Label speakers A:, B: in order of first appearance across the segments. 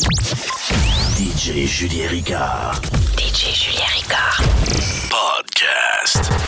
A: DJ Julien Ricard.
B: DJ Julien Ricard.
A: Podcast.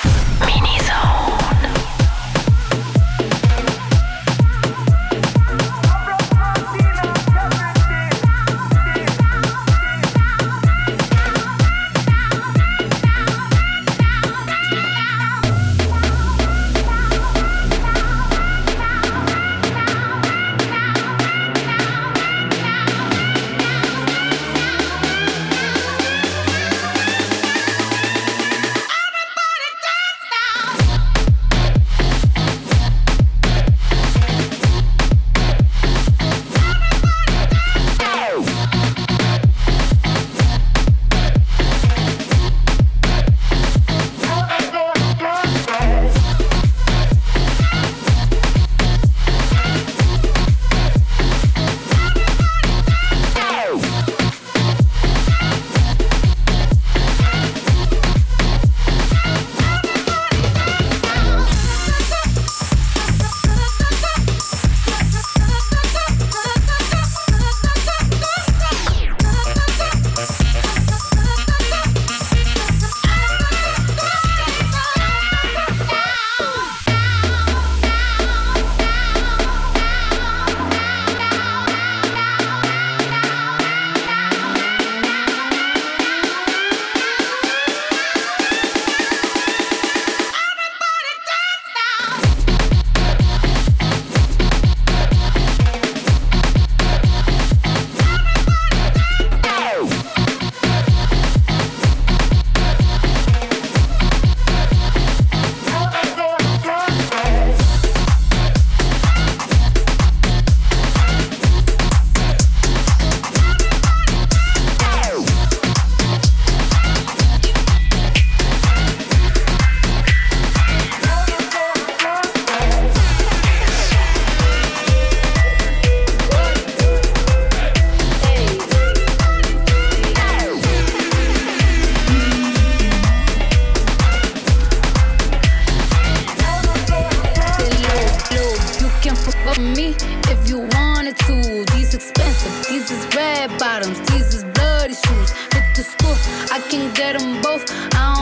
C: me if you wanted to. These expensive, these is red bottoms, these is bloody shoes. Hit the school, I can get them both. I don't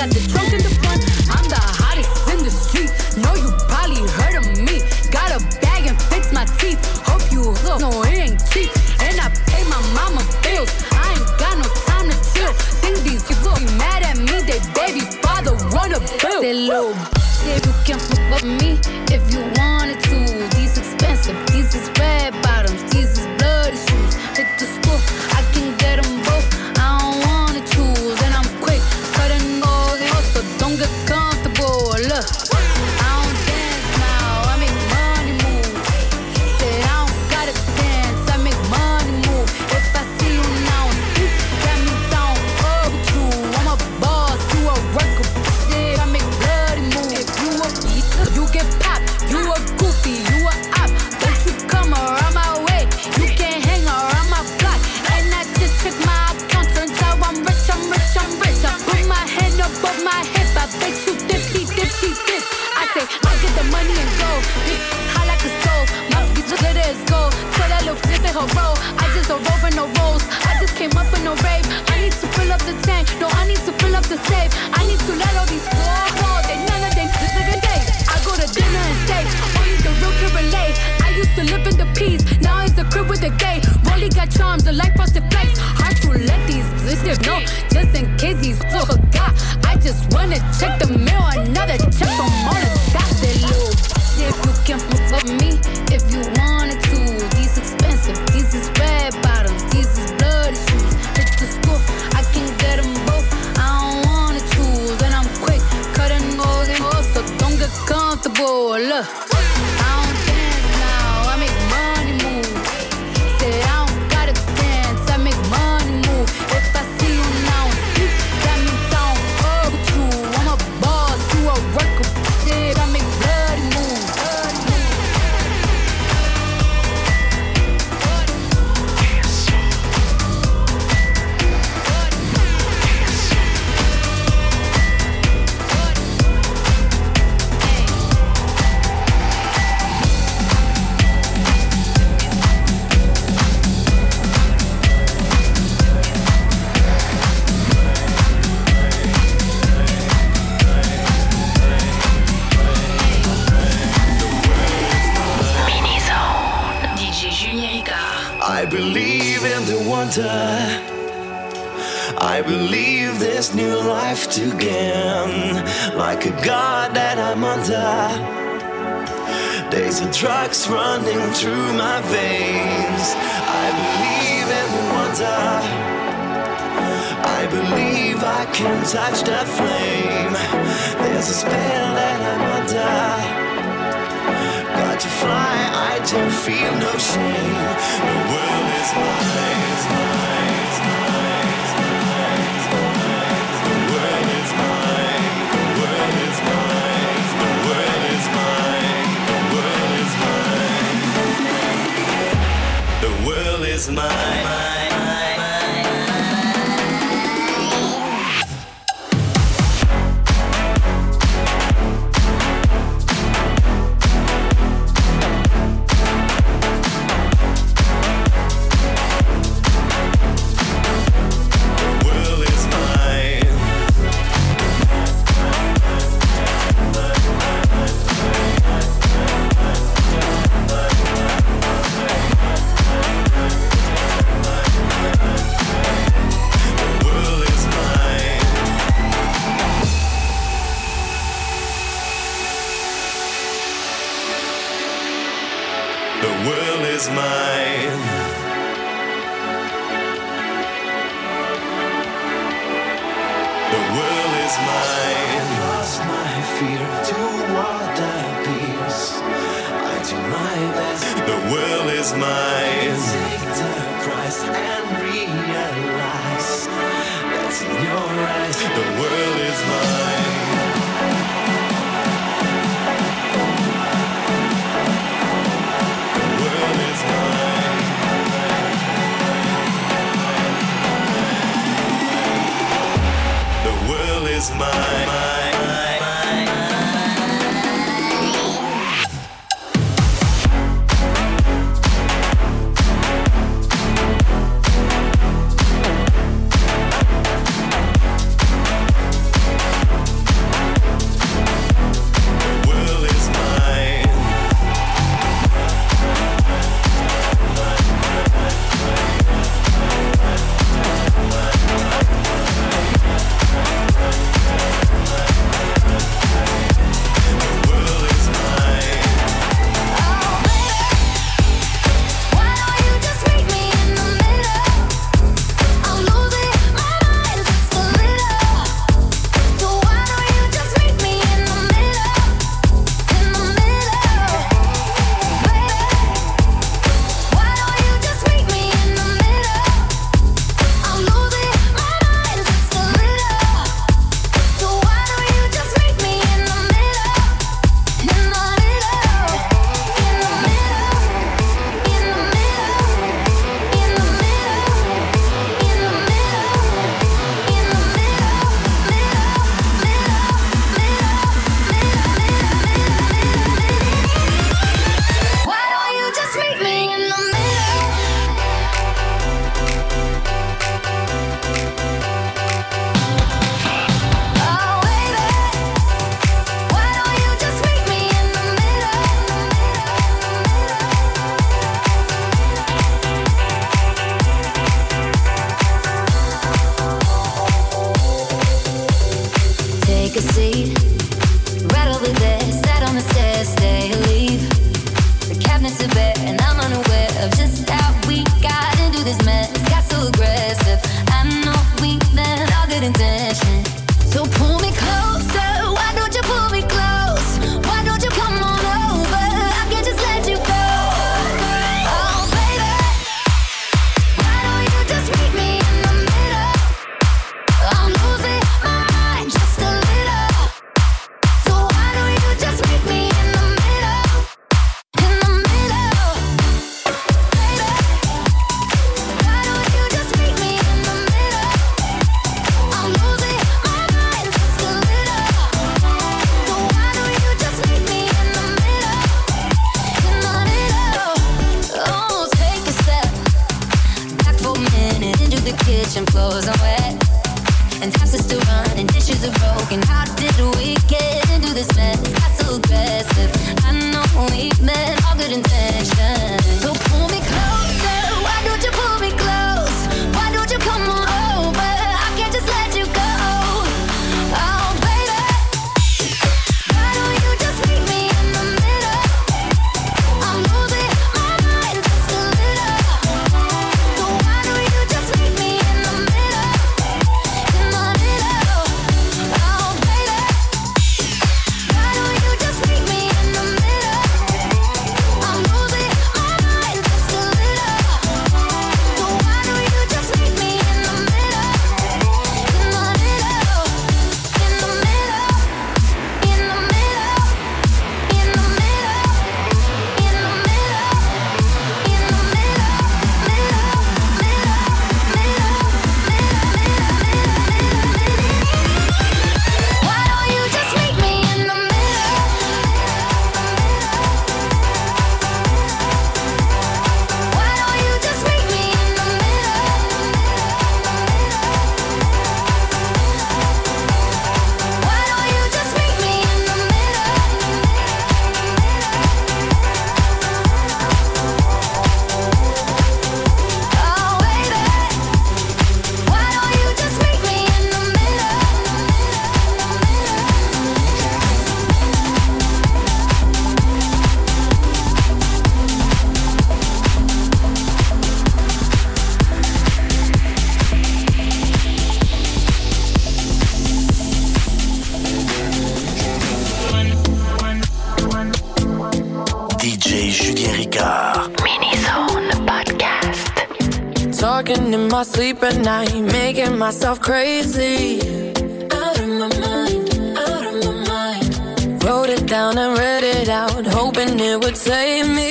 C: got the trunk in the up to save. I need to let all these poor walls, they none of them living day. I go to dinner and steak, only the real can relate. I used to live in the peace, now it's a crib with a gate. Rolly got charms, the life frosted flakes. Hard to let these sisters know, just in case these forgot. I just wanna check the mail, another check. I
A: believe this new life again, like a god that I'm under. Days of drugs running through my veins. I believe in the wonder. I believe I can touch that flame. There's a spell that I'm under to fly, I don't feel no shame. The world is mine, is mine, is mine. The world is mine, the world is mine, the world is mine, the world is mine. The world is mine.
D: myself crazy. Out of my mind, out of my mind. Wrote it down and read it out, hoping it would save me.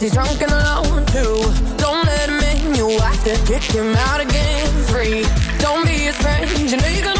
D: he's drunk and alone too. Don't let him in, you'll have to kick him out again. Free, don't be his friend, you know you're gonna.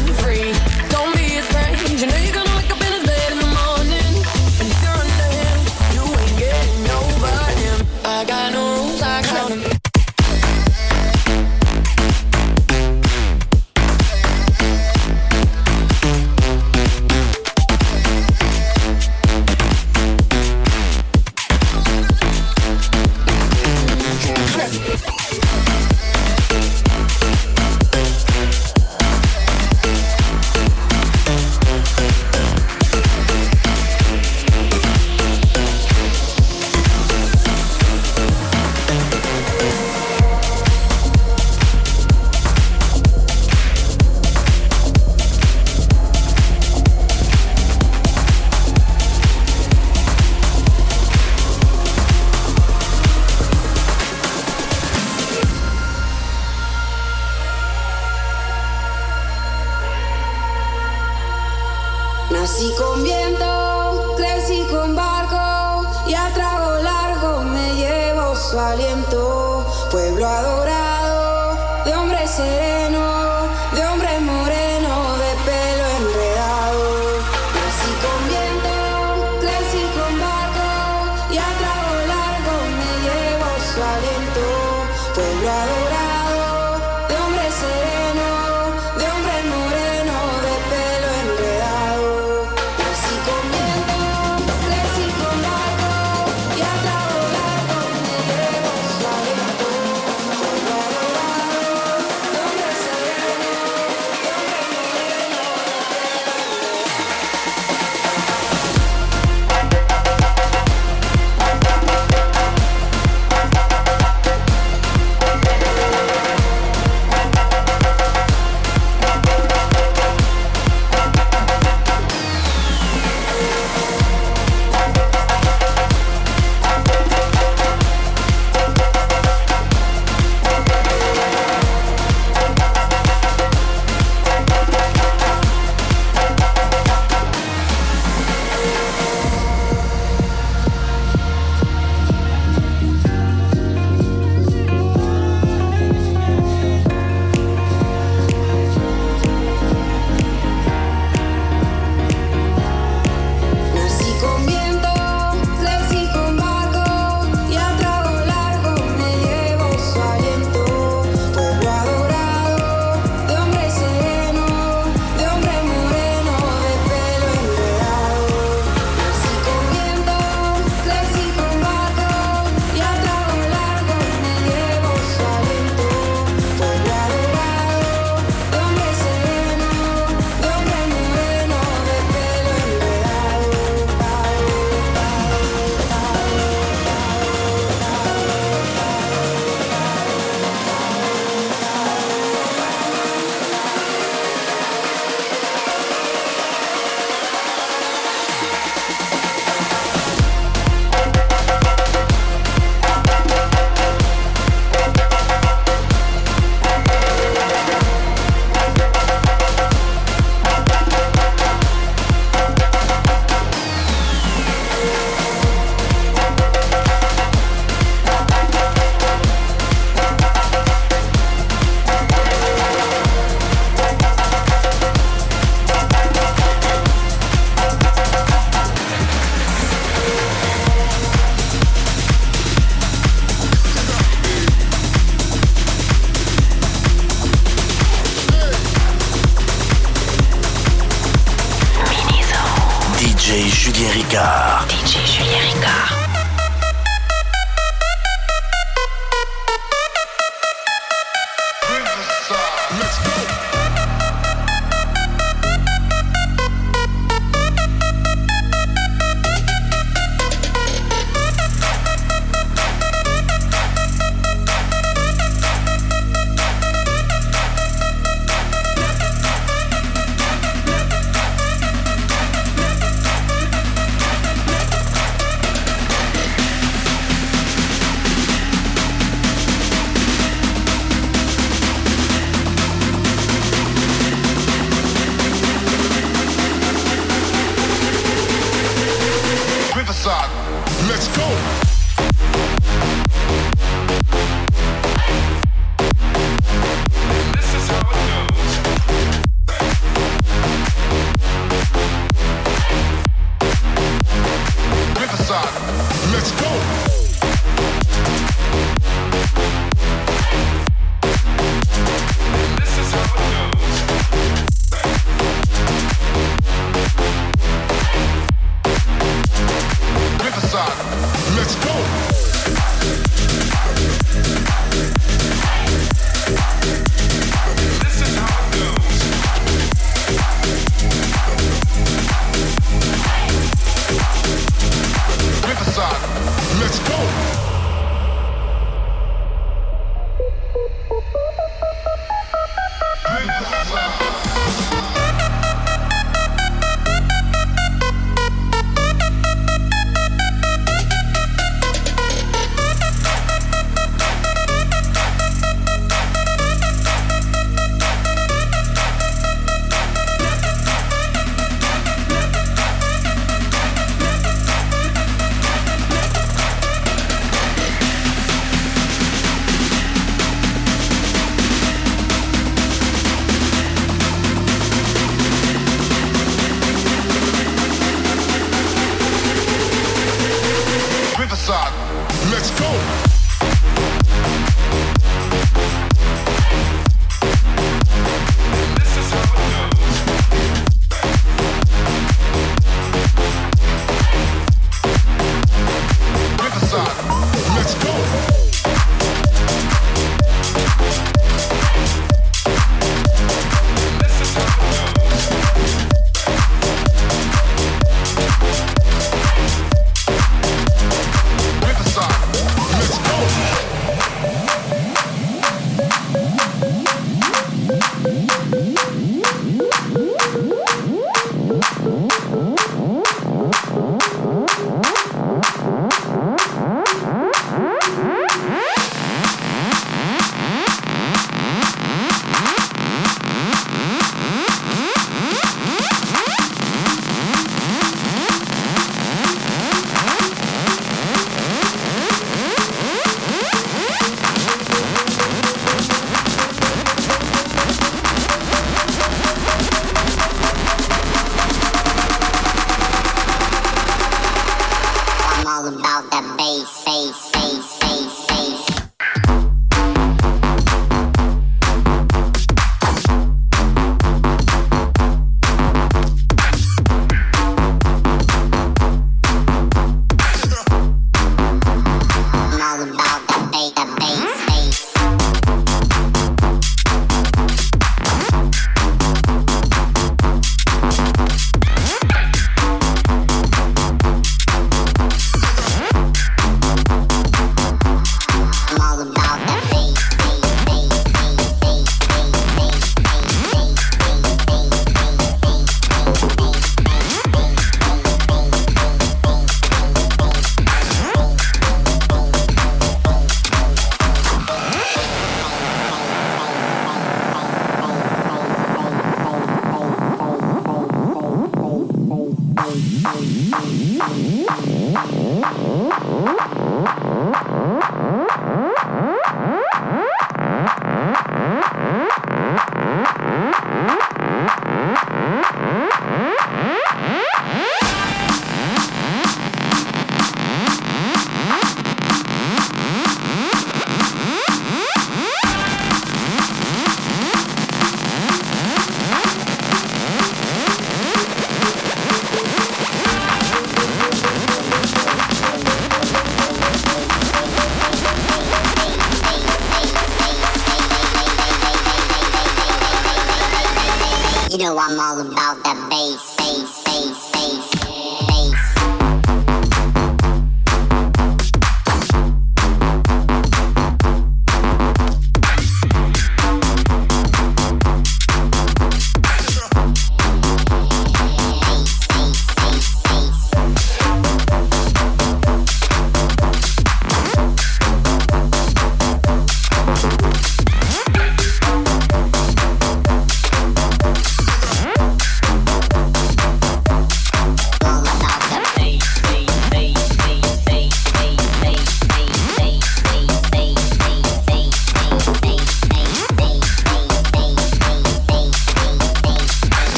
D: Nací con viento, crecí con barco y a trago largo me llevo su aliento.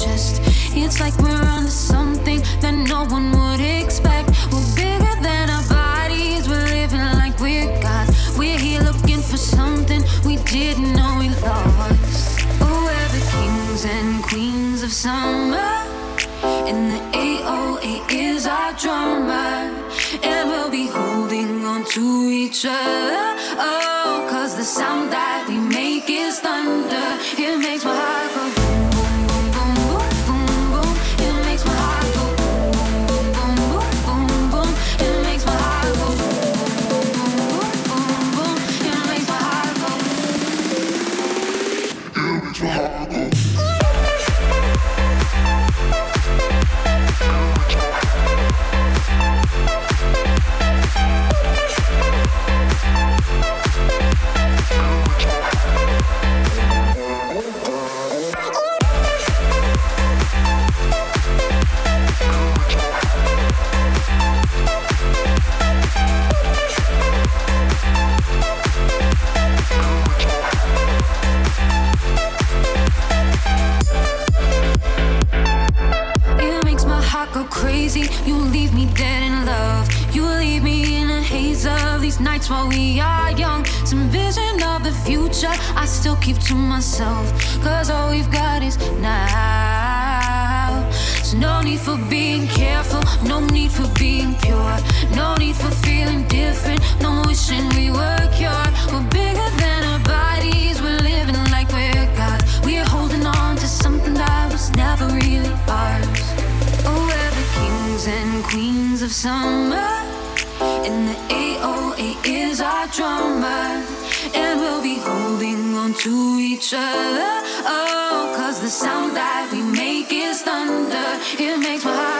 D: chest. It's like we're onto something that no one would expect. We're bigger than our bodies, we're living like we're God. We're here looking for something we didn't know we lost. Oh, we're the kings and queens of summer. And the AOA is our drummer. And we'll be holding on to each other. Oh, cause the sound that we make is thunder. these nights while we are young. Some vision of the future I still keep to myself. Cause all we've got is now. So no
E: need for being careful, no need for being pure. No need for feeling different, no wishing we were cured. We're bigger than our bodies, we're living like we're God. We're holding on to something that was never really ours. Oh, we're the kings and queens of summer. And the AOA is our drummer. And we'll be holding on to each other. Oh, cause the
F: sound that we
B: make is thunder.
A: It makes my heart.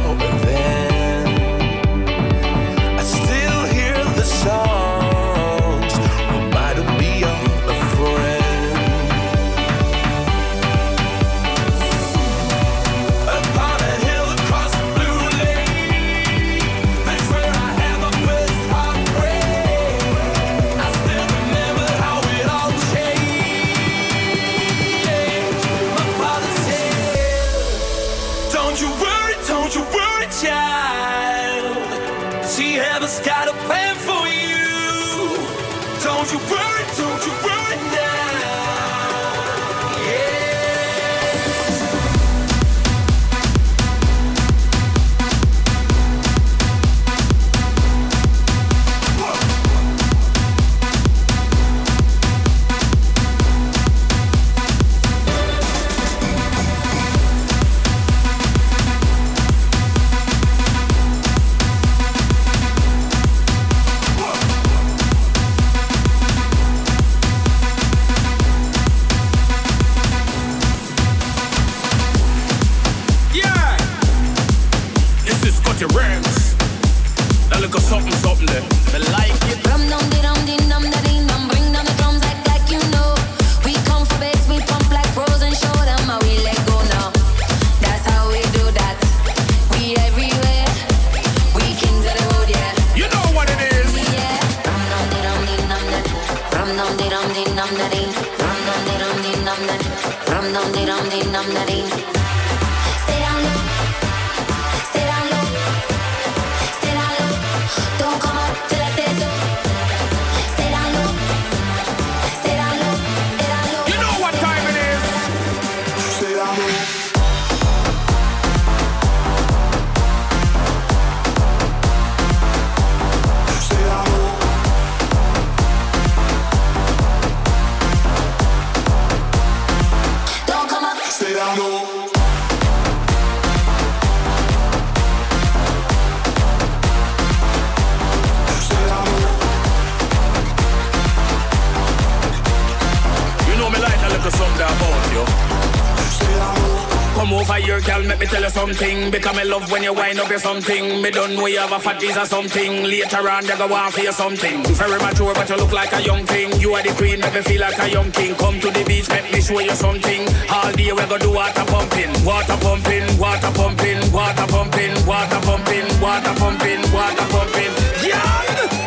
F: tell you something. Become a love when you wind up your something. Me don't know you have a fat or something. Later on, you go want for something. Very mature, but you look like a young thing. You are the queen, make me feel like a young king. Come to the beach, let me show you something. All day we go do water pumping, water pumping, water pumping, water pumping, water pumping, water pumping, water pumping. Yeah,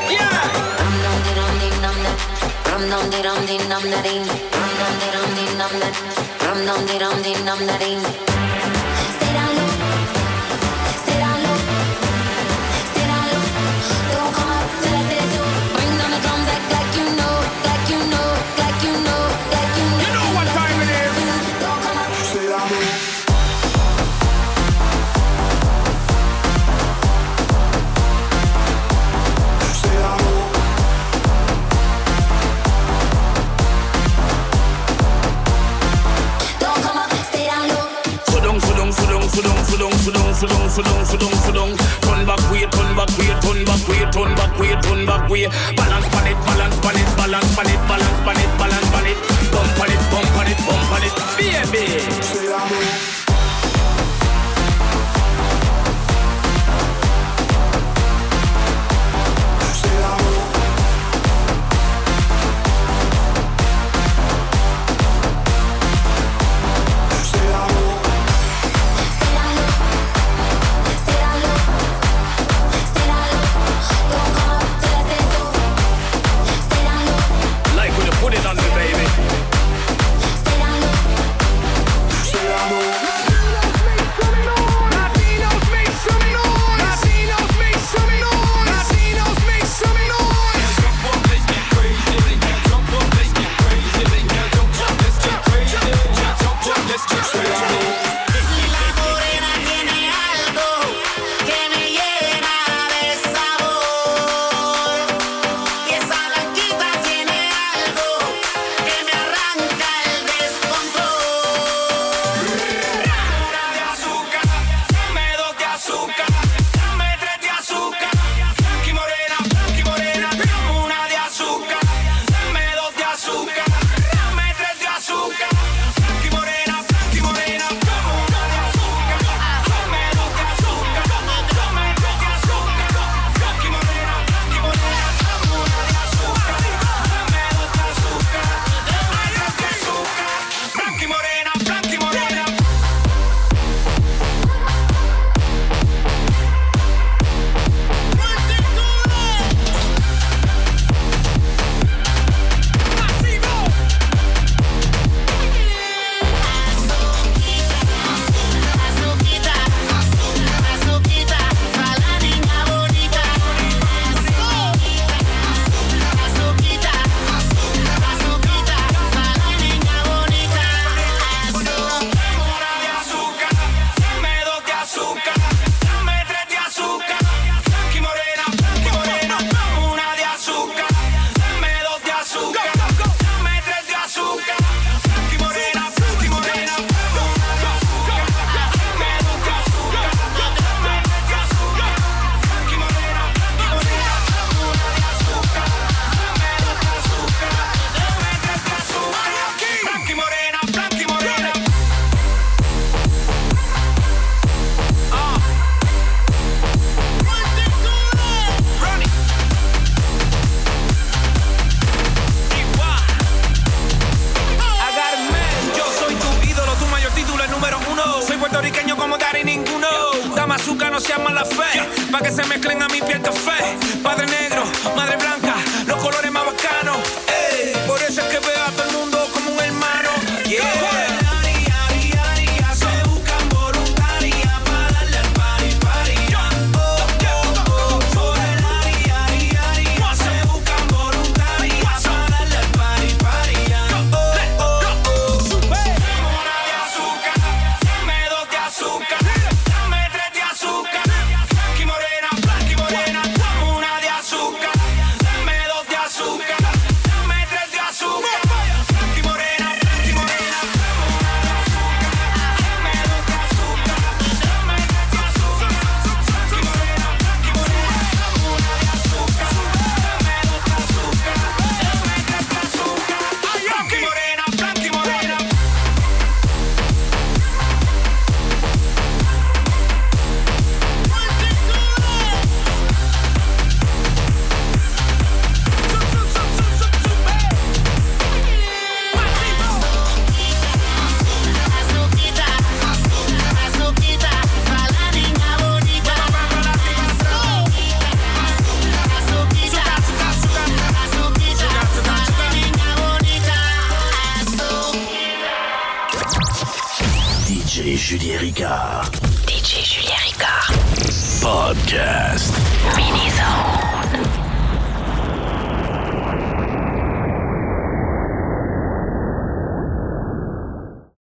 F: yeah.
D: Ram dum de dum de dum da ding. Ram dum de dum de dum da. Ram dum de dum de dum da ding.
G: Way. Balance pan it, balance pan it, balance pan it, balance pan it, balance pan it. Bump on it, bump on it, bump on it, baby.